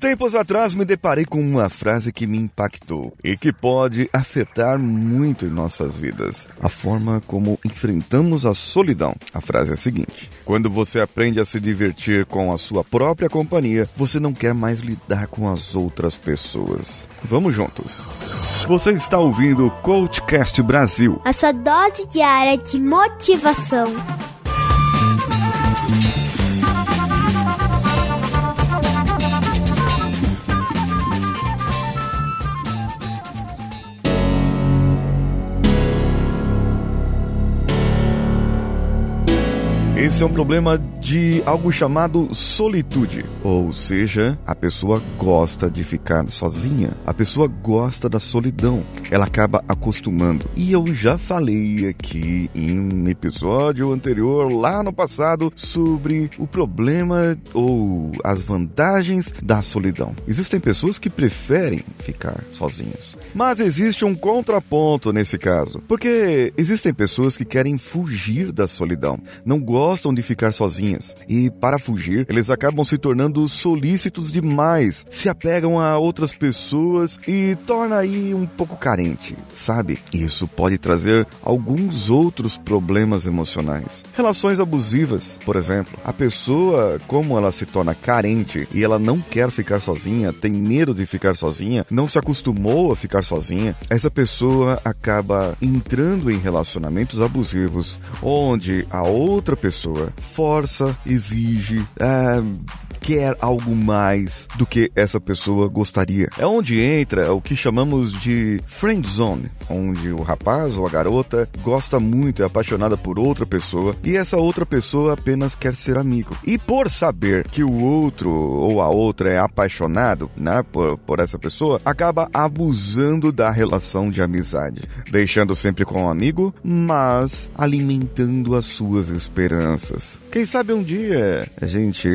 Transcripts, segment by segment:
Tempos atrás me deparei com uma frase que me impactou e que pode afetar muito em nossas vidas. A forma como enfrentamos a solidão. A frase é a seguinte: Quando você aprende a se divertir com a sua própria companhia, você não quer mais lidar com as outras pessoas. Vamos juntos. Você está ouvindo o Coachcast Brasil. A sua dose diária de motivação. Esse é um problema de algo chamado solitude. Ou seja, a pessoa gosta de ficar sozinha. A pessoa gosta da solidão. Ela acaba acostumando. E eu já falei aqui em um episódio anterior, lá no passado, sobre o problema ou as vantagens da solidão. Existem pessoas que preferem ficar sozinhas. Mas existe um contraponto nesse caso. Porque existem pessoas que querem fugir da solidão. Não gostam gostam de ficar sozinhas e, para fugir, eles acabam se tornando solícitos demais, se apegam a outras pessoas e torna aí um pouco carente, sabe? Isso pode trazer alguns outros problemas emocionais. Relações abusivas, por exemplo. A pessoa, como ela se torna carente e ela não quer ficar sozinha, tem medo de ficar sozinha, não se acostumou a ficar sozinha, essa pessoa acaba entrando em relacionamentos abusivos onde a outra pessoa pessoa força, exige, é, quer algo mais do que essa pessoa gostaria. É onde entra o que chamamos de friend zone, onde o rapaz ou a garota gosta muito, é apaixonada por outra pessoa e essa outra pessoa apenas quer ser amigo. E por saber que o outro ou a outra é apaixonado né, por, por essa pessoa, acaba abusando da relação de amizade, deixando sempre com o um amigo, mas alimentando as suas esperanças. Quem sabe um dia a gente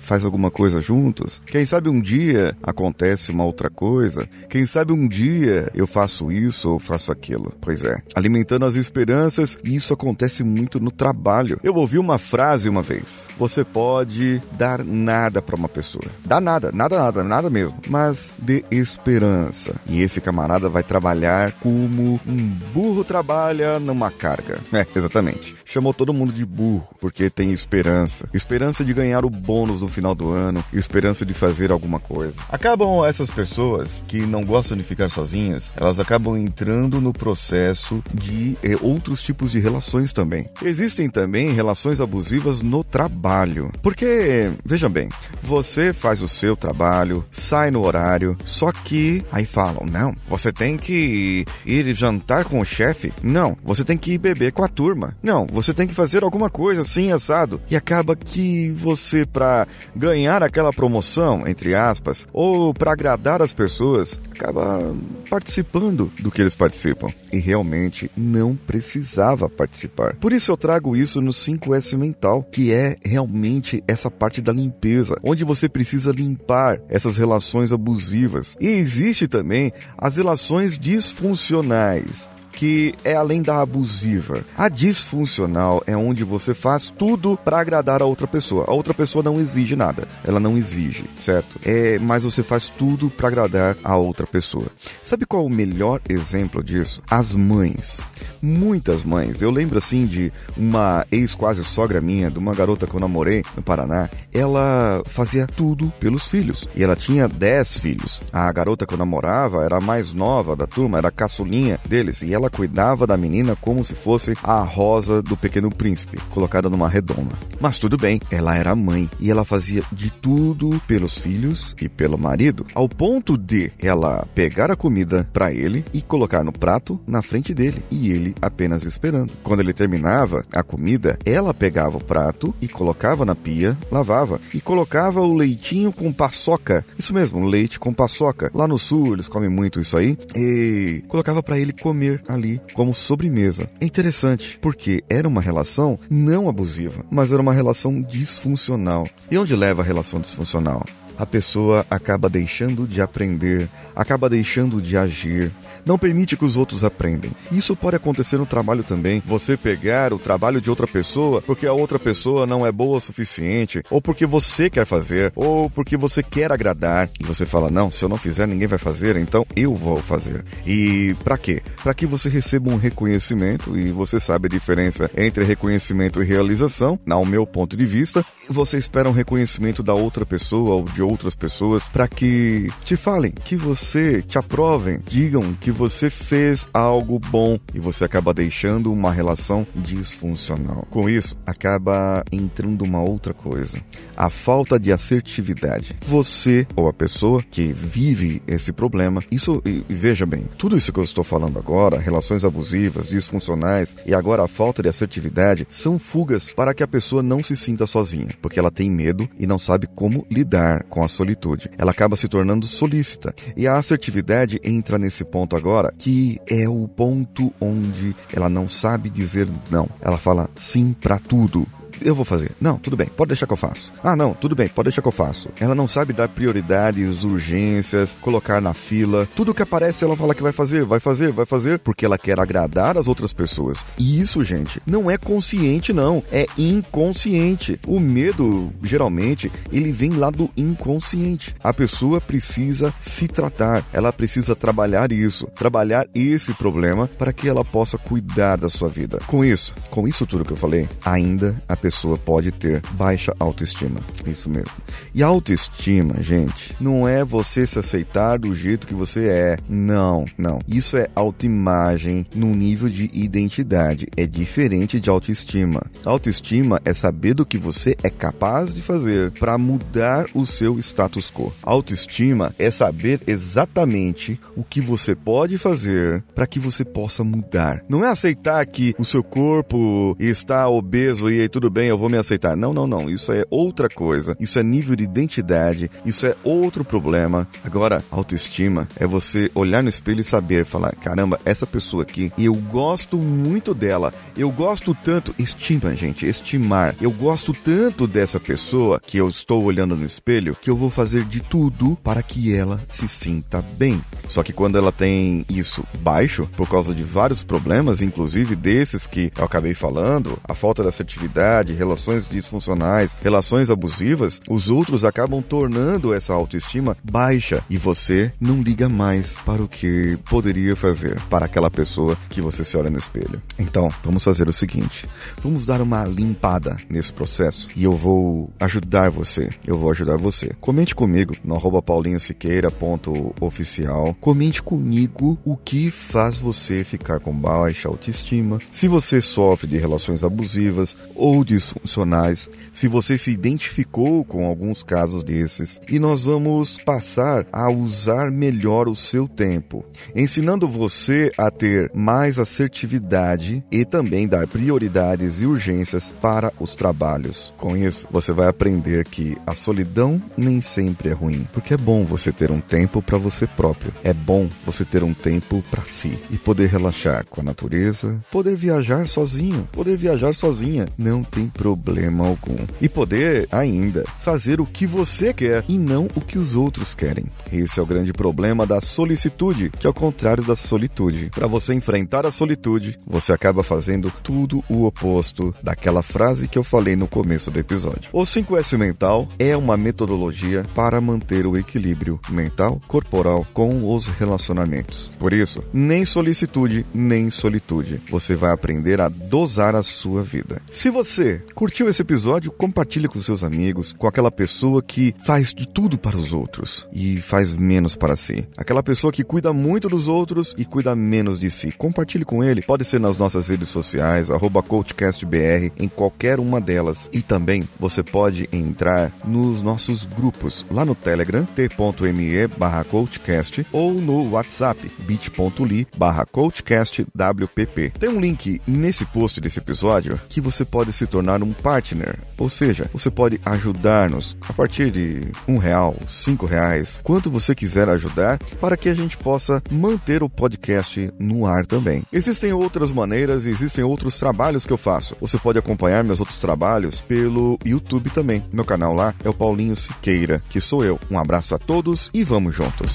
faz alguma coisa juntos? Quem sabe um dia acontece uma outra coisa? Quem sabe um dia eu faço isso ou faço aquilo? Pois é, alimentando as esperanças, e isso acontece muito no trabalho. Eu ouvi uma frase uma vez: você pode dar nada para uma pessoa. Dá nada, nada, nada, nada mesmo, mas dê esperança. E esse camarada vai trabalhar como um burro trabalha numa carga. É, exatamente. Chamou todo mundo de burro porque tem esperança. Esperança de ganhar o bônus no final do ano, esperança de fazer alguma coisa. Acabam essas pessoas que não gostam de ficar sozinhas, elas acabam entrando no processo de eh, outros tipos de relações também. Existem também relações abusivas no trabalho. Porque, veja bem, você faz o seu trabalho, sai no horário, só que aí falam: não, você tem que ir jantar com o chefe? Não, você tem que ir beber com a turma. Não, você tem que fazer alguma coisa assim assado. E acaba que você, para ganhar aquela promoção, entre aspas, ou para agradar as pessoas, acaba participando do que eles participam. E realmente não precisava participar. Por isso eu trago isso no 5S Mental, que é realmente essa parte da limpeza, onde você precisa limpar essas relações abusivas. E existe também as relações disfuncionais que é além da abusiva. A disfuncional é onde você faz tudo para agradar a outra pessoa. A outra pessoa não exige nada, ela não exige, certo? É, mas você faz tudo para agradar a outra pessoa. Sabe qual é o melhor exemplo disso? As mães. Muitas mães. Eu lembro assim de uma ex quase sogra minha, de uma garota que eu namorei no Paraná. Ela fazia tudo pelos filhos. E ela tinha 10 filhos. A garota que eu namorava era a mais nova da turma, era a caçulinha deles. E ela cuidava da menina como se fosse a rosa do pequeno príncipe, colocada numa redoma. Mas tudo bem, ela era mãe e ela fazia de tudo pelos filhos e pelo marido, ao ponto de ela pegar a comida para ele e colocar no prato na frente dele e ele apenas esperando. Quando ele terminava a comida, ela pegava o prato e colocava na pia, lavava e colocava o leitinho com paçoca. Isso mesmo, leite com paçoca. Lá no sul eles comem muito isso aí e colocava para ele comer ali como sobremesa. É interessante, porque era uma relação não abusiva, mas era uma relação disfuncional. E onde leva a relação disfuncional? A pessoa acaba deixando de aprender, acaba deixando de agir, não permite que os outros aprendam. Isso pode acontecer no trabalho também. Você pegar o trabalho de outra pessoa porque a outra pessoa não é boa o suficiente, ou porque você quer fazer, ou porque você quer agradar, e você fala: "Não, se eu não fizer, ninguém vai fazer, então eu vou fazer". E para quê? Para que você receba um reconhecimento e você sabe a diferença entre reconhecimento e realização, ao meu ponto de vista. Você espera um reconhecimento da outra pessoa ou de outras pessoas para que te falem, que você te aprovem, digam que você fez algo bom e você acaba deixando uma relação disfuncional. Com isso, acaba entrando uma outra coisa: a falta de assertividade. Você ou a pessoa que vive esse problema, isso, e, e veja bem, tudo isso que eu estou falando agora, relações abusivas, disfuncionais e agora a falta de assertividade, são fugas para que a pessoa não se sinta sozinha, porque ela tem medo e não sabe como lidar com a solitude. Ela acaba se tornando solícita. E a assertividade entra nesse ponto agora, que é o ponto onde ela não sabe dizer não. Ela fala sim para tudo eu vou fazer. Não, tudo bem, pode deixar que eu faço. Ah, não, tudo bem, pode deixar que eu faço. Ela não sabe dar prioridades, urgências, colocar na fila. Tudo que aparece ela fala que vai fazer, vai fazer, vai fazer, porque ela quer agradar as outras pessoas. E isso, gente, não é consciente, não. É inconsciente. O medo, geralmente, ele vem lá do inconsciente. A pessoa precisa se tratar, ela precisa trabalhar isso, trabalhar esse problema para que ela possa cuidar da sua vida. Com isso, com isso tudo que eu falei, ainda a pessoa pessoa pode ter baixa autoestima. Isso mesmo. E autoestima, gente, não é você se aceitar do jeito que você é. Não, não. Isso é autoimagem num nível de identidade. É diferente de autoestima. Autoestima é saber do que você é capaz de fazer para mudar o seu status quo. Autoestima é saber exatamente o que você pode fazer para que você possa mudar. Não é aceitar que o seu corpo está obeso e aí tudo bem eu vou me aceitar. Não, não, não. Isso é outra coisa. Isso é nível de identidade. Isso é outro problema. Agora, autoestima é você olhar no espelho e saber, falar: caramba, essa pessoa aqui, eu gosto muito dela. Eu gosto tanto. Estima, gente, estimar. Eu gosto tanto dessa pessoa que eu estou olhando no espelho que eu vou fazer de tudo para que ela se sinta bem. Só que quando ela tem isso baixo, por causa de vários problemas, inclusive desses que eu acabei falando, a falta de assertividade, de relações disfuncionais, relações abusivas, os outros acabam tornando essa autoestima baixa e você não liga mais para o que poderia fazer para aquela pessoa que você se olha no espelho. Então, vamos fazer o seguinte: vamos dar uma limpada nesse processo e eu vou ajudar você. Eu vou ajudar você. Comente comigo no paulinhosiqueira.oficial. Comente comigo o que faz você ficar com baixa autoestima, se você sofre de relações abusivas ou de disfuncionais, se você se identificou com alguns casos desses, e nós vamos passar a usar melhor o seu tempo, ensinando você a ter mais assertividade e também dar prioridades e urgências para os trabalhos. Com isso, você vai aprender que a solidão nem sempre é ruim, porque é bom você ter um tempo para você próprio. É bom você ter um tempo para si e poder relaxar com a natureza, poder viajar sozinho, poder viajar sozinha. Não tem problema algum. E poder ainda fazer o que você quer e não o que os outros querem. Esse é o grande problema da solicitude, que é o contrário da solitude. Para você enfrentar a solitude, você acaba fazendo tudo o oposto daquela frase que eu falei no começo do episódio. O 5S mental é uma metodologia para manter o equilíbrio mental corporal com os relacionamentos. Por isso, nem solicitude, nem solitude. Você vai aprender a dosar a sua vida. Se você Curtiu esse episódio? Compartilhe com seus amigos, com aquela pessoa que faz de tudo para os outros e faz menos para si. Aquela pessoa que cuida muito dos outros e cuida menos de si. Compartilhe com ele. Pode ser nas nossas redes sociais, CoachCastBR, em qualquer uma delas. E também você pode entrar nos nossos grupos lá no Telegram, t.me barra coachcast ou no WhatsApp, bit.ly barra coachcastwpp. Tem um link nesse post desse episódio que você pode se tornar tornar um partner, ou seja, você pode ajudar-nos a partir de um real, cinco reais, quanto você quiser ajudar, para que a gente possa manter o podcast no ar também. Existem outras maneiras, existem outros trabalhos que eu faço. Você pode acompanhar meus outros trabalhos pelo YouTube também. Meu canal lá é o Paulinho Siqueira, que sou eu. Um abraço a todos e vamos juntos.